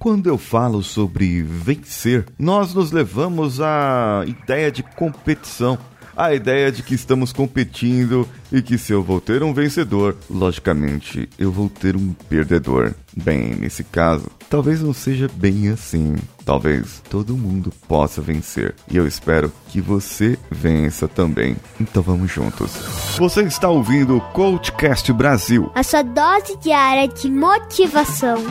Quando eu falo sobre vencer, nós nos levamos à ideia de competição a ideia de que estamos competindo e que se eu vou ter um vencedor, logicamente eu vou ter um perdedor. Bem, nesse caso, talvez não seja bem assim. Talvez todo mundo possa vencer. E eu espero que você vença também. Então vamos juntos. Você está ouvindo o Coachcast Brasil a sua dose diária de motivação.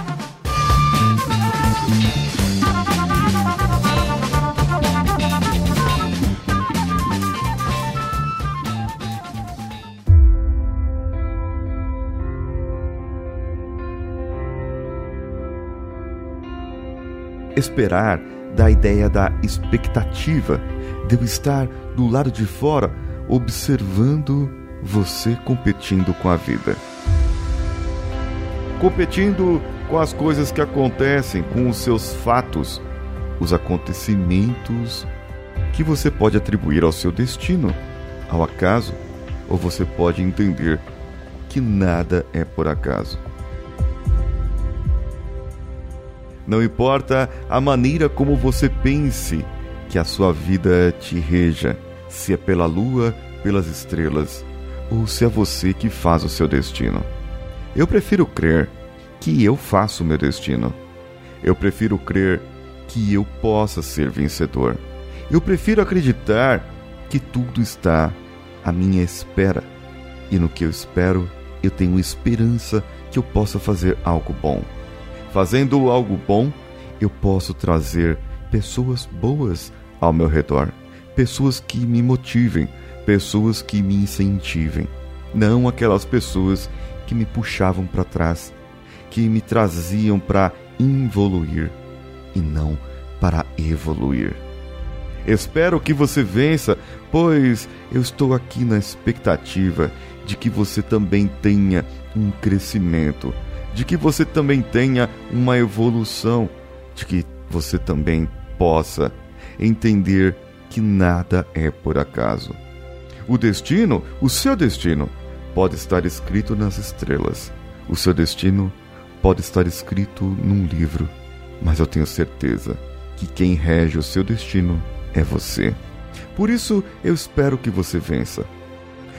Esperar da ideia da expectativa, de eu estar do lado de fora observando você competindo com a vida. Competindo com as coisas que acontecem, com os seus fatos, os acontecimentos que você pode atribuir ao seu destino, ao acaso, ou você pode entender que nada é por acaso. Não importa a maneira como você pense que a sua vida te reja, se é pela lua, pelas estrelas, ou se é você que faz o seu destino. Eu prefiro crer que eu faço o meu destino. Eu prefiro crer que eu possa ser vencedor. Eu prefiro acreditar que tudo está à minha espera. E no que eu espero, eu tenho esperança que eu possa fazer algo bom. Fazendo algo bom, eu posso trazer pessoas boas ao meu redor, pessoas que me motivem, pessoas que me incentivem, não aquelas pessoas que me puxavam para trás, que me traziam para involuir e não para evoluir. Espero que você vença, pois eu estou aqui na expectativa de que você também tenha um crescimento de que você também tenha uma evolução, de que você também possa entender que nada é por acaso. O destino, o seu destino, pode estar escrito nas estrelas. O seu destino pode estar escrito num livro, mas eu tenho certeza que quem rege o seu destino é você. Por isso, eu espero que você vença.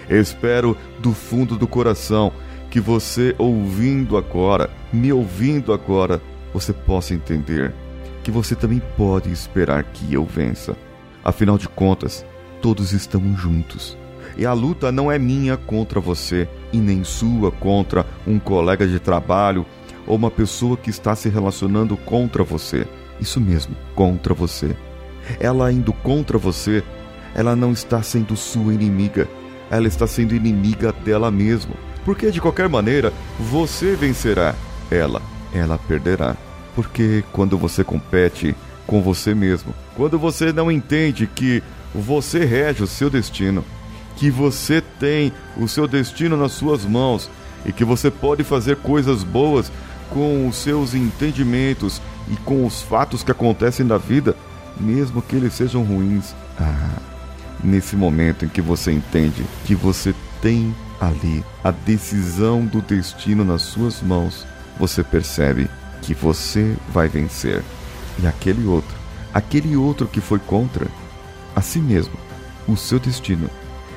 Eu espero do fundo do coração que você ouvindo agora, me ouvindo agora, você possa entender que você também pode esperar que eu vença. Afinal de contas, todos estamos juntos. E a luta não é minha contra você e nem sua contra um colega de trabalho ou uma pessoa que está se relacionando contra você. Isso mesmo, contra você. Ela indo contra você, ela não está sendo sua inimiga, ela está sendo inimiga dela mesma porque de qualquer maneira você vencerá, ela, ela perderá. Porque quando você compete com você mesmo, quando você não entende que você rege o seu destino, que você tem o seu destino nas suas mãos e que você pode fazer coisas boas com os seus entendimentos e com os fatos que acontecem na vida, mesmo que eles sejam ruins. Ah, nesse momento em que você entende que você tem ali a decisão do destino nas suas mãos, você percebe que você vai vencer. E aquele outro, aquele outro que foi contra, a si mesmo, o seu destino,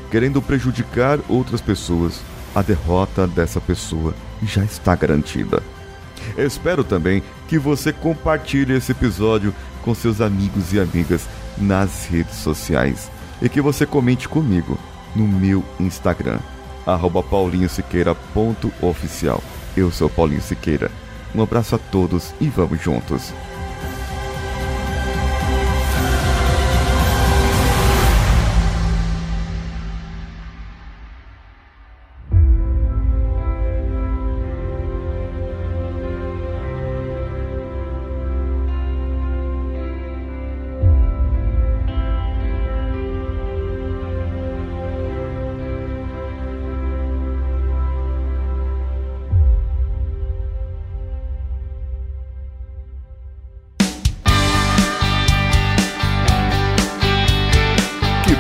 querendo prejudicar outras pessoas, a derrota dessa pessoa já está garantida. Espero também que você compartilhe esse episódio com seus amigos e amigas nas redes sociais e que você comente comigo no meu Instagram paulinhosiqueira.oficial. Eu sou Paulinho Siqueira. Um abraço a todos e vamos juntos.